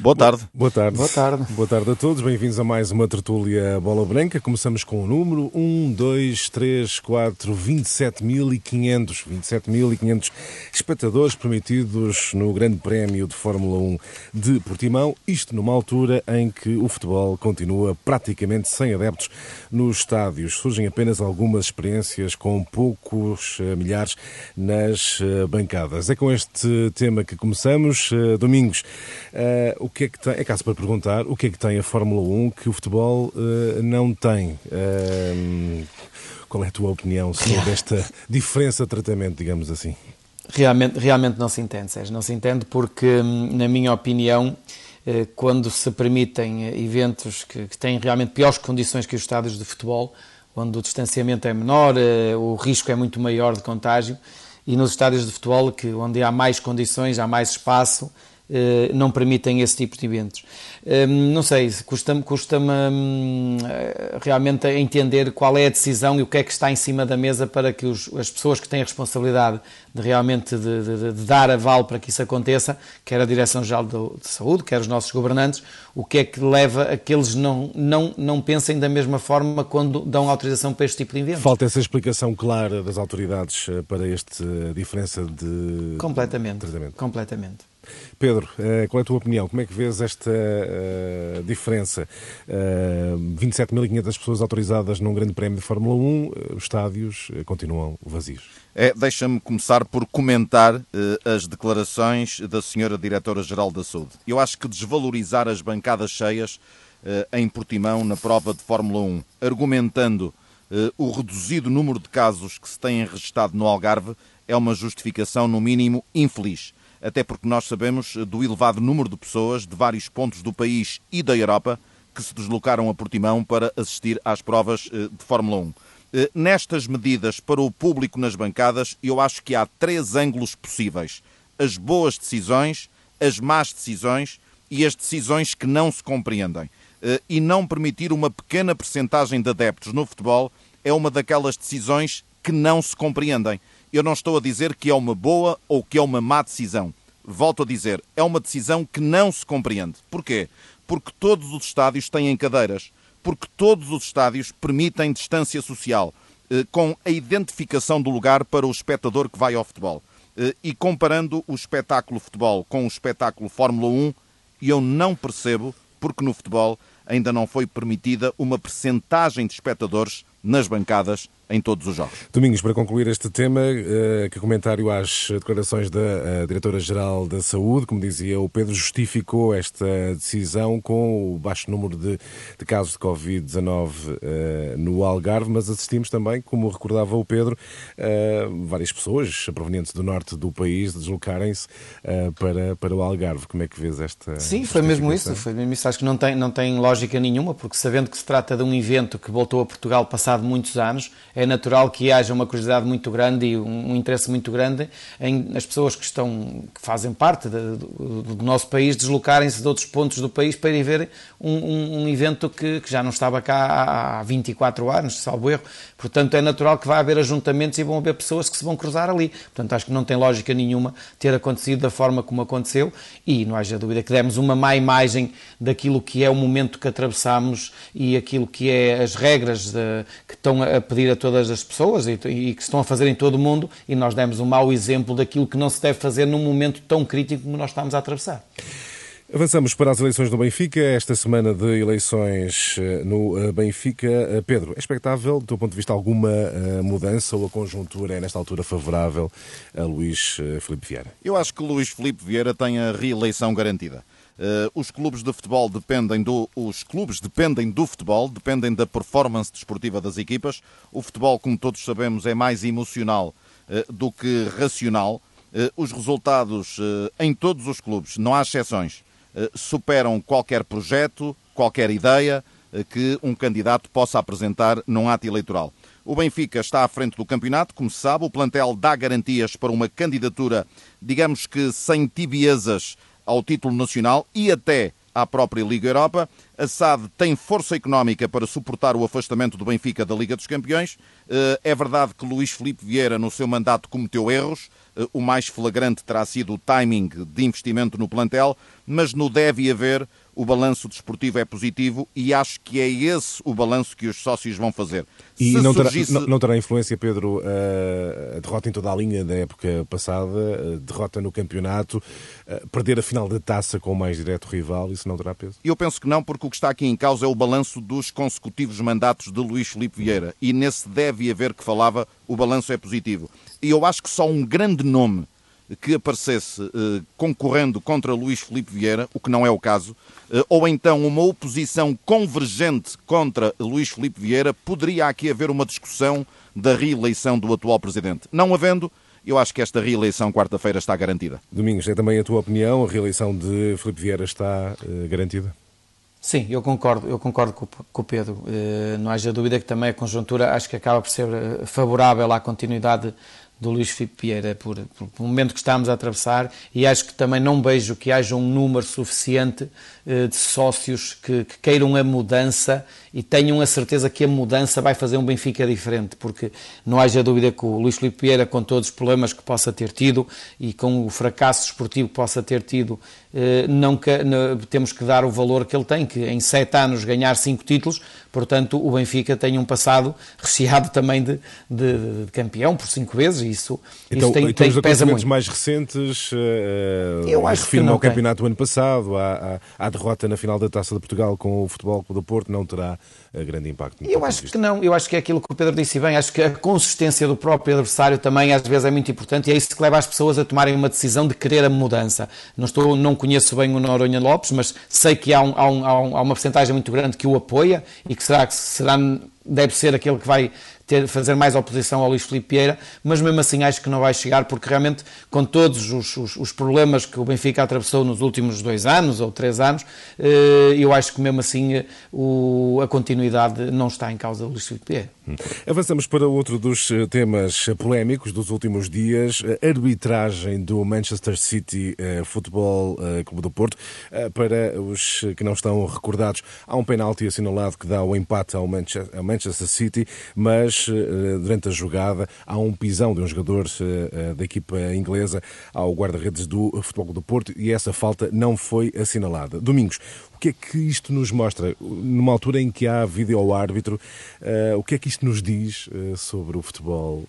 Boa tarde. Boa tarde. Boa tarde. Boa tarde a todos. Bem-vindos a mais uma tertúlia Bola Branca. Começamos com o número 1, 2, 3, 4, 27.500. 27.500 espectadores permitidos no Grande Prémio de Fórmula 1 de Portimão. Isto numa altura em que o futebol continua praticamente sem adeptos nos estádios. Surgem apenas algumas experiências com poucos uh, milhares nas uh, bancadas. É com este tema que começamos. Uh, Domingos, o que é que tem, é caso para perguntar, o que é que tem a Fórmula 1 que o futebol não tem? qual é a tua opinião sobre esta diferença de tratamento, digamos assim? Realmente, realmente não se entende, Sérgio. Não se entende porque, hum, na minha opinião, quando se permitem eventos que, que têm realmente piores condições que os estádios de futebol, onde o distanciamento é menor, o risco é muito maior de contágio, e nos estádios de futebol, que, onde há mais condições, há mais espaço, eh, não permitem esse tipo de eventos. Hum, não sei, custa-me custa hum, realmente entender qual é a decisão e o que é que está em cima da mesa para que os, as pessoas que têm a responsabilidade de realmente de, de, de dar aval para que isso aconteça, quer a Direção-Geral de Saúde, quer os nossos governantes, o que é que leva a que eles não, não, não pensem da mesma forma quando dão autorização para este tipo de eventos. Falta essa explicação clara das autoridades eh, para esta diferença de completamente, tratamento. Completamente. Pedro, eh, qual é a tua opinião? Como é que vês esta uh, diferença? Uh, 27.500 pessoas autorizadas num grande prémio de Fórmula 1, uh, os estádios continuam vazios. É, Deixa-me começar por comentar as declarações da senhora Diretora-Geral da Saúde. Eu acho que desvalorizar as bancadas cheias em Portimão na prova de Fórmula 1, argumentando o reduzido número de casos que se têm registado no Algarve, é uma justificação, no mínimo, infeliz até porque nós sabemos do elevado número de pessoas de vários pontos do país e da Europa que se deslocaram a Portimão para assistir às provas eh, de Fórmula 1. Eh, nestas medidas para o público nas bancadas, eu acho que há três ângulos possíveis: as boas decisões, as más decisões e as decisões que não se compreendem. Eh, e não permitir uma pequena percentagem de adeptos no futebol é uma daquelas decisões que não se compreendem. Eu não estou a dizer que é uma boa ou que é uma má decisão. Volto a dizer, é uma decisão que não se compreende. Porquê? Porque todos os estádios têm cadeiras, porque todos os estádios permitem distância social, eh, com a identificação do lugar para o espectador que vai ao futebol. Eh, e comparando o espetáculo futebol com o espetáculo Fórmula 1, eu não percebo porque no futebol ainda não foi permitida uma percentagem de espectadores nas bancadas em todos os jogos. Domingos, para concluir este tema, eh, que comentário às declarações da eh, Diretora-Geral da Saúde, como dizia o Pedro, justificou esta decisão com o baixo número de, de casos de Covid-19 eh, no Algarve, mas assistimos também, como recordava o Pedro, várias pessoas provenientes do norte do país deslocarem-se para, para o Algarve. Como é que vês esta Sim, foi mesmo isso, foi mesmo isso. Acho que não tem, não tem lógica nenhuma, porque sabendo que se trata de um evento que voltou a Portugal passado muitos anos, é natural que haja uma curiosidade muito grande e um, interesse muito grande em as pessoas que estão que fazem parte de, do, do, nosso país deslocarem-se de outros pontos do país para ir ver um, um, um evento que, que, já não estava cá há, há 24 anos, salvo erro. Portanto, é natural que vai haver ajuntamentos e vão haver pessoas que se vão cruzar ali. Portanto, acho que não tem lógica nenhuma ter acontecido da forma como aconteceu e não haja dúvida que demos uma má imagem daquilo que é o momento que atravessamos e aquilo que é as regras de, que estão a pedir a todas todas as pessoas e, e, que estão a fazer em todo o mundo e nós demos um mau exemplo daquilo que não se deve fazer num momento tão crítico como nós estamos a atravessar. Avançamos para as eleições do Benfica, esta semana de eleições eh, no eh, Benfica. Eh, Pedro, é expectável, do teu ponto de vista, alguma mudança ou a conjuntura é, nesta altura, favorável a Luís Filipe Vieira? Eu acho que Luís Filipe Vieira tem a reeleição garantida. Uh, os clubes de futebol dependem do os clubes dependem do futebol, dependem da performance desportiva das equipas. O futebol, como todos sabemos, é mais emocional uh, do que racional. Uh, os resultados em todos os clubes, não há exceções, superam qualquer projeto, qualquer ideia que um candidato possa apresentar num ato eleitoral. O Benfica está à frente do campeonato, como se sabe, o plantel dá garantias para uma candidatura, digamos que sem tibiezas ao título nacional e até à própria Liga Europa. A SAD tem força económica para suportar o afastamento do Benfica da Liga dos Campeões. Eh, é verdade que Luís Filipe Vieira, no seu mandato, cometeu erros, o mais flagrante terá sido o timing de investimento no plantel, mas no deve haver o balanço desportivo é positivo e acho que é esse o balanço que os sócios vão fazer. E não, surgisse... terá, não, não, terá, influência, Pedro, a derrota em toda a linha da época passada, derrota no campeonato, perder a final da taça com o mais direto rival, isso não terá peso? Eu penso que não, porque o que está aqui em causa é o balanço dos consecutivos mandatos de Luís Filipe Vieira e nesse deve haver que falava, o balanço é positivo. E eu acho que só um grande nome que aparecesse eh, concorrendo contra Luís Filipe Vieira, o que não é o caso, eh, ou então uma oposição convergente contra Luís Filipe Vieira, poderia aqui haver uma discussão da reeleição do atual presidente. Não havendo, eu acho que esta reeleição quarta-feira está garantida. Domingos, é também a tua opinião? A reeleição de Filipe Vieira está uh, garantida? Sim, eu concordo, eu concordo com, com o Pedro. Não haja dúvida que também a conjuntura acho que acaba por ser favorável à continuidade do Luís Filipe Vieira por, por, o momento que estamos a atravessar e acho que também não vejo que haja um número suficiente eh, de sócios que, que, queiram a mudança e tenham a certeza que a mudança vai fazer um Benfica diferente, porque não haja dúvida que o Luís Filipe Vieira, com todos os problemas que possa ter tido e com o fracasso esportivo que possa ter tido, eh, não, temos que dar o valor que ele tem, que em sete anos ganhar cinco títulos, portanto o Benfica tem um passado recheado também de, de, de campeão por cinco vezes, e isso, então, isso tem, então tem, os pesa muito. mais recentes, uh, eu acho ao campeonato do ano passado, à, à, à derrota na final da Taça de Portugal com o Futebol Clube do Porto, não terá grande impacto. Eu acho que não, eu acho que é aquilo que o Pedro disse bem, acho que a consistência do próprio adversário também às vezes é muito importante e é isso que leva as pessoas a tomarem uma decisão de querer a mudança. Não, estou, não conheço bem o Noronha Lopes, mas sei que há, um, há, um, há uma porcentagem muito grande que o apoia e que será que será, deve ser aquele que vai ter, fazer mais oposição ao Luís Filipe Vieira, mas mesmo assim acho que não vai chegar, porque realmente, com todos os, os, os problemas que o Benfica atravessou nos últimos dois anos ou três anos, eh, eu acho que mesmo assim eh, o, a continuidade não está em causa do Luís Filipe Vieira. Hum. Avançamos para outro dos eh, temas polémicos dos últimos dias, a arbitragem do Manchester City Futebol Clube do Porto. Para os que não estão recordados, há um penalti assinalado que dá o empate ao Manchester City, mas eh, durante a jogada, há um pisão de um jogador eh, eh, da equipa inglesa ao guarda-redes do Futebol do Porto e essa falta não foi assinalada. Domingos, o que é que isto nos mostra? Numa altura em que há vídeo-árbitro, o que é que isto nos diz sobre o futebol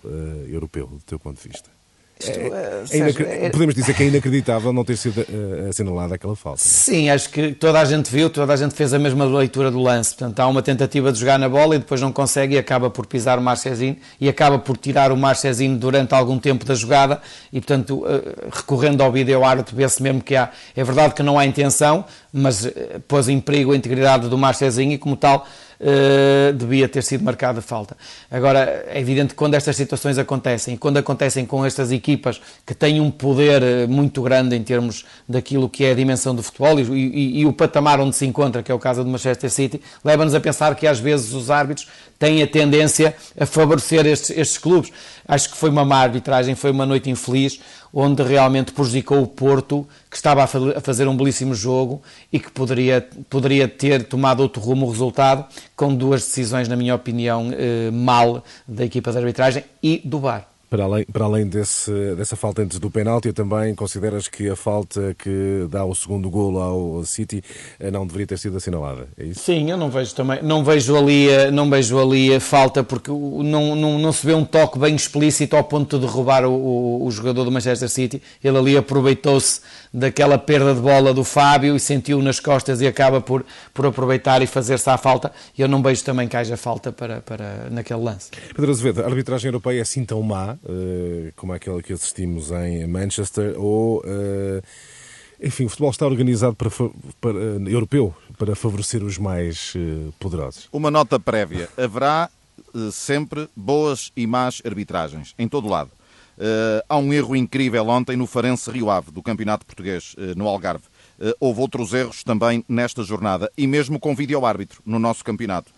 europeu, do teu ponto de vista? É, é, é, podemos dizer que é inacreditável não ter sido uh, assinalada aquela falta. Sim, acho que toda a gente viu, toda a gente fez a mesma leitura do lance. Portanto, há uma tentativa de jogar na bola e depois não consegue e acaba por pisar o Marchezinho e acaba por tirar o Marchezinho durante algum tempo da jogada e, portanto, uh, recorrendo ao vídeo árbitro, vê-se mesmo que há. É verdade que não há intenção, mas uh, pôs em perigo a integridade do Marchezinho e, como tal, uh, devia ter sido marcada falta. Agora, é evidente que quando estas situações acontecem, quando acontecem com estas equipas que têm um poder eh, muito grande em termos daquilo que é a dimensão do futebol e, e, e o patamar onde se encontra, que é o caso do Manchester City, leva-nos a pensar que às vezes os árbitros têm a tendência a favorecer estes, estes clubes. Acho que foi uma má arbitragem, foi uma noite infeliz, onde realmente prejudicou o Porto, que estava a fazer um belíssimo jogo e que poderia, poderia ter tomado outro rumo o resultado, com duas decisões, na minha opinião, eh, mal da equipa de arbitragem e do VAR. Para além, para além desse, dessa falta antes do penalti, também consideras que a falta que dá o segundo golo ao City eh, não deveria ter sido assinalada, é isso? Sim, eu não vejo também, não vejo ali, não vejo ali a falta porque não, não, não se vê um toque bem explícito ao ponto de derrubar o, o, o jogador do Manchester City. Ele ali aproveitou-se daquela perda de bola do Fábio e sentiu nas costas e acaba por, por aproveitar e fazer-se à falta. Eu não vejo também que haja falta para, para naquele lance. Pedro Azevedo, a arbitragem europeia é assim tão má? Uh, como aquela que assistimos em Manchester, ou, uh, enfim, o futebol está organizado para, para, uh, europeu para favorecer os mais poderosos. Uma nota prévia: haverá sempre boas e más arbitragens, em todo lado. há um erro incrível ontem no Farense Rio Ave, do Campeonato Português, no Algarve. houve outros erros também nesta jornada, e mesmo com vídeo-árbitro no nosso campeonato.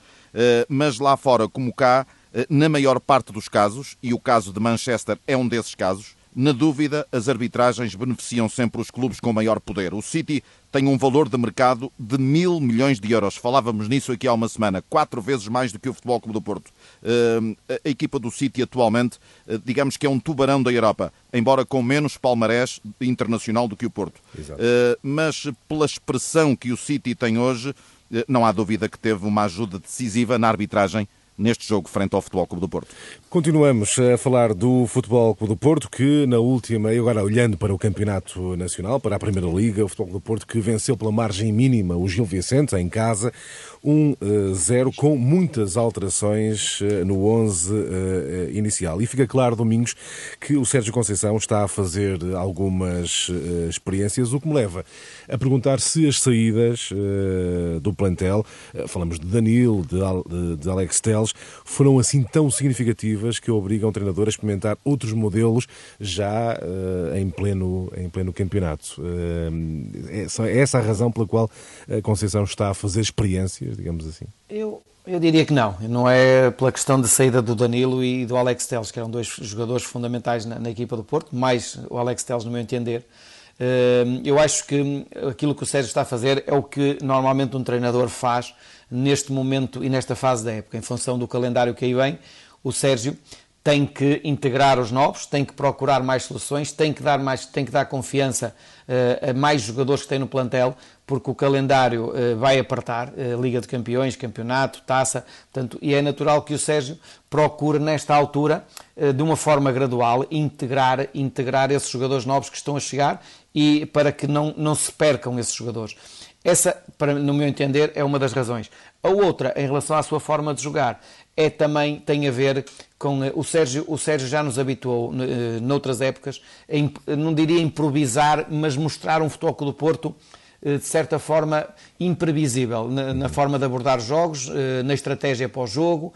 mas lá fora, como cá, eh, na maior parte dos casos, e o caso de Manchester é um desses casos, Na dúvida, as arbitragens beneficiam sempre os clubes com maior poder. O City tem um valor de mercado de mil milhões de euros. Falávamos nisso aqui há uma semana, quatro vezes mais do que o Futebol Clube do Porto. Uh, a equipa do City atualmente, uh, digamos que é um tubarão da Europa, embora com menos palmarés internacional do que o Porto. Uh, mas pela expressão que o City tem hoje, não há dúvida que teve uma ajuda decisiva na arbitragem neste jogo frente ao Futebol Clube do Porto. Continuamos a falar do Futebol Clube do Porto, que na última, e agora olhando para o Campeonato Nacional, para a Primeira Liga, o Futebol Clube do Porto que venceu pela margem mínima o Gil Vicente em casa, 1-0, com muitas alterações eh, no 11 eh, inicial. E fica claro, Domingos, que o Sérgio Conceição está a fazer algumas eh, experiências, o que me leva a perguntar se as saídas do plantel, falamos de Danilo, de Alex Teles, foram assim tão significativas que obrigam o treinador a experimentar outros modelos já em, pleno, em pleno campeonato. É essa a razão pela qual a Conceição está a fazer experiências digamos assim? Eu, eu diria que não. Não é pela questão de saída do Danilo e do Alex Teles, que eram dois jogadores fundamentais na, na equipa do Porto, mais o Alex Teles, no meu entender. Eh, eu acho que aquilo que o Sérgio está a fazer é o que normalmente um treinador faz neste momento e nesta fase da época, em função do calendário que aí vem. O Sérgio tem que integrar os novos, tem que procurar mais soluções, tem que dar, mais, tem que dar confiança uh, a mais jogadores que tem no plantel, porque o calendário uh, vai apertar, uh, Liga de Campeões, Campeonato, Taça, portanto, e é natural que o Sérgio procure, nesta altura, de uma forma gradual, integrar, integrar esses jogadores novos que estão a chegar e para que não, não se percam esses jogadores. Essa, para, no meu entender, é uma das razões. A outra, em relação à sua forma de jogar, é também tem a ver com eh, o Sérgio, o Sérgio já nos habituou eh, noutras épocas, a, não diria improvisar, mas mostrar um futebol do Porto eh, de certa forma imprevisível na, na, forma de abordar jogos, na estratégia para o jogo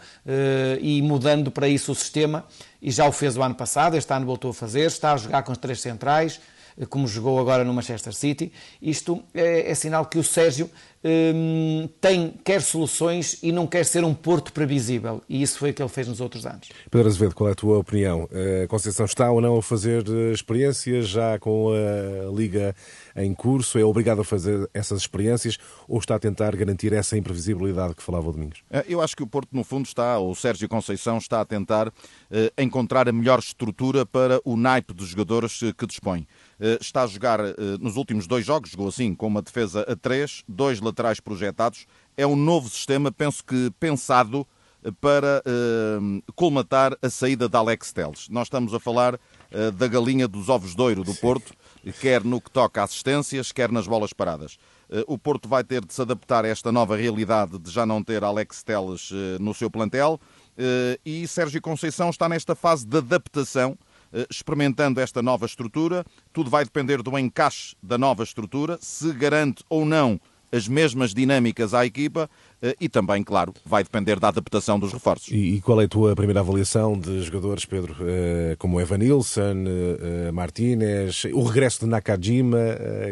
e mudando para isso o sistema. E já o fez o ano passado, este ano voltou a fazer, está a jogar com os três centrais, como jogou agora no Manchester City. Isto é, é sinal que o Sérgio hum, tem, quer soluções e não quer ser um porto previsível. E isso foi o que ele fez nos outros anos. Pedro Azevedo, qual é a tua opinião? A Conceição está ou não a fazer eh, experiências já com a Liga em curso? É obrigado a fazer essas experiências ou está a tentar garantir essa imprevisibilidade que falava o Domingos? Eh, eu acho que o Porto, no fundo, está, o Sérgio Conceição está a tentar eh, encontrar a melhor estrutura para o naipe dos jogadores que dispõe. Eh, está a jogar eh, nos últimos dois jogos, jogou assim, com uma defesa a três, dois laterais projetados. É um novo sistema, penso que pensado eh, para colmatar a saída de Alex Teles. Nós estamos a falar da galinha dos ovos de ouro do Porto, quer no que toca a assistências, quer nas bolas paradas. O Porto vai ter de se adaptar a esta nova realidade de já não ter Alex Teles no seu plantel e Sérgio Conceição está nesta fase de adaptação experimentando esta nova estrutura. Tudo vai depender do encaixe da nova estrutura, se garante ou não as mesmas dinâmicas à equipa eh, e também, claro, vai depender da adaptação dos reforços. E qual é a tua primeira avaliação de jogadores, Pedro, eh, como Evanilson, Martínez, o regresso de Nakajima,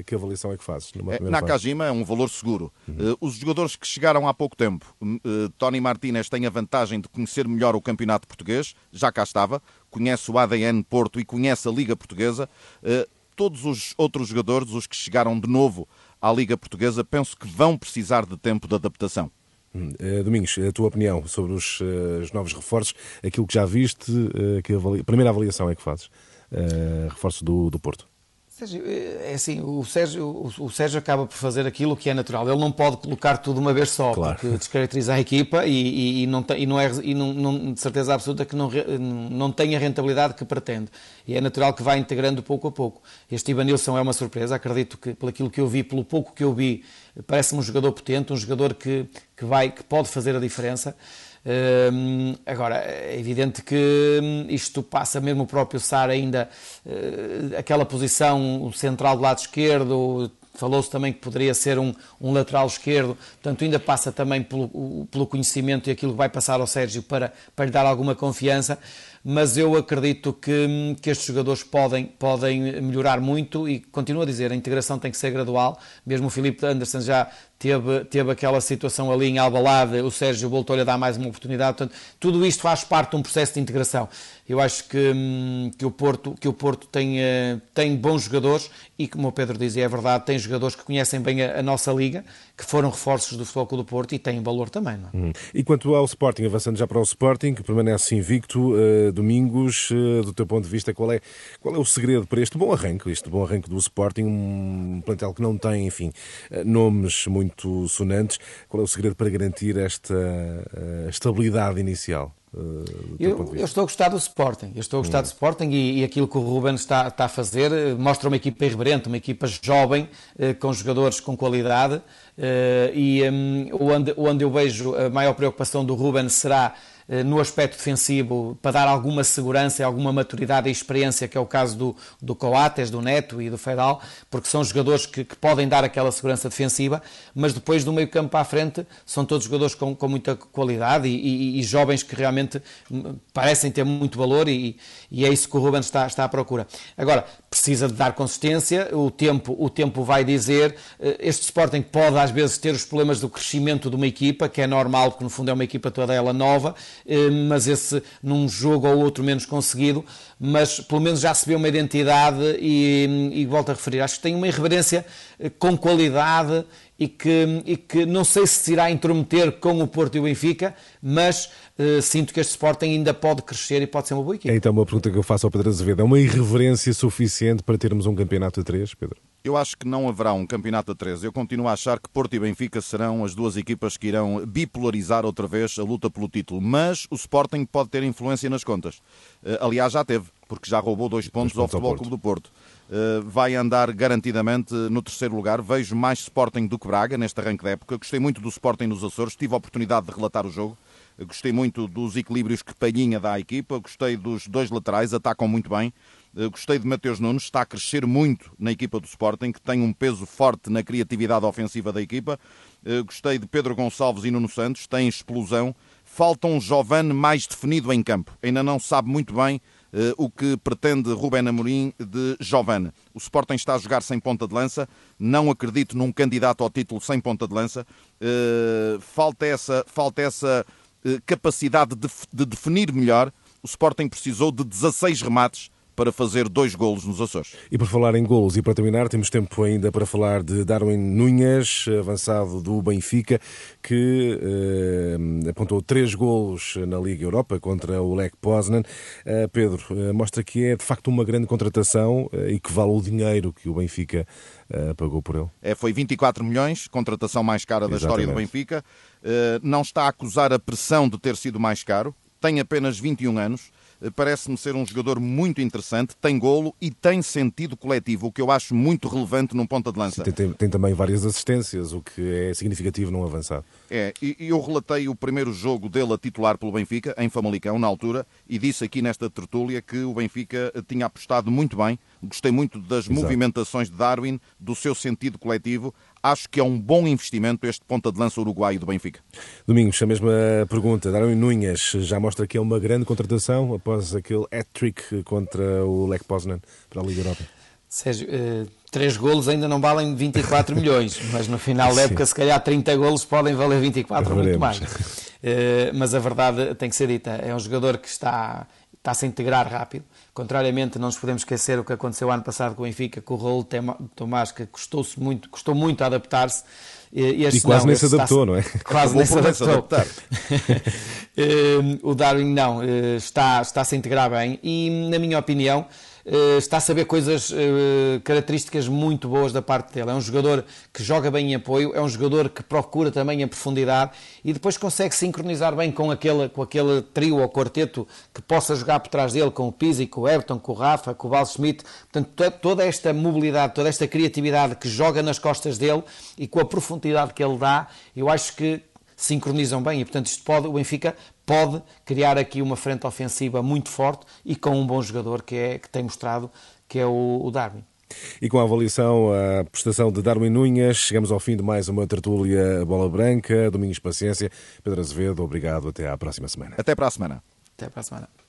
que avaliação é que fazes? Nakajima fase? é um valor seguro. Uhum. Os jogadores que chegaram há pouco tempo, Tony Martínez tem a vantagem de conhecer melhor o campeonato português, já cá estava, conhece o ADN Porto e conhece a Liga Portuguesa. Eh, todos os outros jogadores, os que chegaram de novo à Liga Portuguesa, penso que vão precisar de tempo de adaptação. Hum, eh, Domingos, a tua opinião sobre os, eh, os, novos reforços, aquilo que já viste, que a primeira avaliação é que fazes, reforço do, do Porto? Sérgio, é assim, o Sérgio, o, Sérgio acaba por fazer aquilo que é natural. Ele não pode colocar tudo uma vez só, claro. porque descaracteriza a equipa e, e, e, não, tem, e, não, é, e não, não, de certeza absoluta que não, não tem a rentabilidade que pretende. E é natural que vá integrando pouco a pouco. Este Ivanilson é uma surpresa, acredito que, pelo aquilo que eu vi, pelo pouco que eu vi, parece-me um jogador potente, um jogador que, que, vai, que pode fazer a diferença agora, é evidente que hum, isto passa mesmo o próprio Sar ainda, uh, aquela posição central do lado esquerdo, falou-se também que poderia ser um, um, lateral esquerdo, portanto ainda passa também pelo, pelo conhecimento e aquilo que vai passar ao Sérgio para, para lhe dar alguma confiança mas eu acredito que, que estes jogadores podem, podem melhorar muito e continuo a dizer, a integração tem que ser gradual, mesmo o Filipe Anderson já teve, teve aquela situação ali em Albalade, o Sérgio voltou-lhe a dar mais uma oportunidade, portanto, tudo isto faz parte de um processo de integração. Eu acho que, hum, que o Porto, que o Porto tem, eh, tem bons jogadores e, como o Pedro dizia, é verdade, tem jogadores que conhecem bem a, a nossa liga, que foram reforços do Futebol do Porto e têm valor também. Não é? Uhum. E quanto ao Sporting, avançando já para o Sporting, que permanece invicto, uh, Domingos, uh, do teu ponto de vista, qual é, qual é o segredo para este bom arranque, este bom arranque do Sporting, um plantel que não tem, enfim, uh, nomes muito sonantes, qual é o segredo para garantir esta estabilidade inicial? Eu, eu, estou a gostar do Sporting, eu estou a gostar hum. do Sporting e, e, aquilo que o Ruben está, está, a fazer eh, mostra uma equipa irreverente, uma equipa jovem, eh, com jogadores com qualidade eh, e um, onde, onde eu vejo a maior preocupação do Ruben será eh, no aspecto defensivo para dar alguma segurança, alguma maturidade e experiência, que é o caso do, do Coates, do Neto e do Fedal, porque são jogadores que, que podem dar aquela segurança defensiva, mas depois do meio campo a frente são todos jogadores com, com muita qualidade e, e, e, jovens que realmente hum, parecem ter muito valor e, e é isso que o Ruben está, está à procura. Agora, precisa de dar consistência, o tempo, o tempo vai dizer, eh, este Sporting pode às vezes ter os problemas do crescimento de uma equipa, que é normal, porque no fundo é uma equipa toda ela nova, eh, mas esse num jogo ou outro menos conseguido, mas pelo menos já se vê uma identidade e, e volto a referir, acho que tem uma irreverência eh, com qualidade e que, e que não sei se se irá intrometer com o Porto e o Benfica, mas uh, sinto que este Sporting ainda pode crescer e pode ser uma boa equipe. É então uma pergunta que eu faço ao Pedro Azevedo, é uma irreverência suficiente para termos um campeonato a três, Pedro? Eu acho que não haverá um campeonato a três. Eu continuo a achar que Porto e Benfica serão as duas equipas que irão bipolarizar outra vez a luta pelo título. Mas o Sporting pode ter influência nas contas. Uh, aliás, já teve, porque já roubou dois pontos, dois pontos ao Futebol Clube do Porto. Uh, vai andar garantidamente no terceiro lugar. Vejo mais Sporting do que Braga neste arranque da época. Gostei muito do Sporting nos Açores. Tive a oportunidade de relatar o jogo. Gostei muito dos equilíbrios que Palhinha dá à equipa. Gostei dos dois laterais, atacam muito bem. Eh, gostei de Mateus Nunes, está a crescer muito na equipa do Sporting, que tem um peso forte na criatividade ofensiva da equipa. Eh, gostei de Pedro Gonçalves e Nuno Santos, tem explosão. Falta um Giovane mais definido em campo. Ainda não sabe muito bem o que pretende Rubén Amorim de Giovane. O Sporting está a jogar sem ponta de lança. Não acredito num candidato ao título sem ponta de lança. Uh, falta essa, falta essa uh, capacidade de, de definir melhor. O Sporting precisou de 16 remates para fazer dois golos nos Açores. E por falar em golos e para terminar, temos tempo ainda para falar de Darwin Nunhas, avançado do Benfica, que eh, apontou três golos na Liga Europa contra o Lech Poznan. Eh, Pedro, eh, mostra que é de facto uma grande contratação eh, e que vale o dinheiro que o Benfica eh, pagou por ele. É, foi 24 milhões, contratação mais cara da Exatamente. história do Benfica. Eh, não está a acusar a pressão de ter sido mais caro, tem apenas 21 anos parece-me ser um jogador muito interessante, tem golo e tem sentido coletivo, o que eu acho muito relevante num ponta de lança. Sim, tem, tem, também várias assistências, o que é significativo num avançado. É, e eu relatei o primeiro jogo dele a titular pelo Benfica, em Famalicão, na altura, e disse aqui nesta tertúlia que o Benfica tinha apostado muito bem, gostei muito das Exato. movimentações de Darwin, do seu sentido coletivo, acho que é um bom investimento este ponta de lança uruguaio do Benfica. Domingos, a mesma pergunta. Darwin Nunes já mostra que é uma grande contratação após aquele hat-trick contra o Lech Poznan para a Liga Europa. Sérgio, uh, três golos ainda não valem 24 milhões, mas no final da época, se calhar 30 golos podem valer 24 ou muito mais. Uh, mas a verdade tem que ser dita, é um jogador que está, está a se integrar rápido, Contrariamente, não nos podemos esquecer o que aconteceu ano passado com o Benfica, com o Raul Tomás, que custou, muito, custou muito a adaptar-se. E, e quase não, nem se adaptou, não é? Quase nem se adaptou. Eh, o Darwin não, eh, está, está a se integrar bem e, na minha opinião, está a saber coisas, eh, características muito boas da parte dele. É um jogador que joga bem em apoio, é um jogador que procura também a profundidade e depois consegue sincronizar bem com aquele, com aquele trio ou quarteto que possa jogar por trás dele, com o Pizzi, com o Everton, com o Rafa, com o Val Schmidt. Portanto, toda esta mobilidade, toda esta criatividade que joga nas costas dele e com a profundidade que ele dá, eu acho que sincronizam bem e, portanto, isto pode, o Benfica pode criar aqui uma frente ofensiva muito forte e com um bom jogador que, é, que tem mostrado, que é o, o Darwin. E com a avaliação, a prestação de Darwin Nunhas, chegamos ao fim de mais uma tertúlia Bola Branca. Domingos Paciência. Pedro Azevedo, obrigado. Até à próxima semana. Até para a semana. Até para a semana.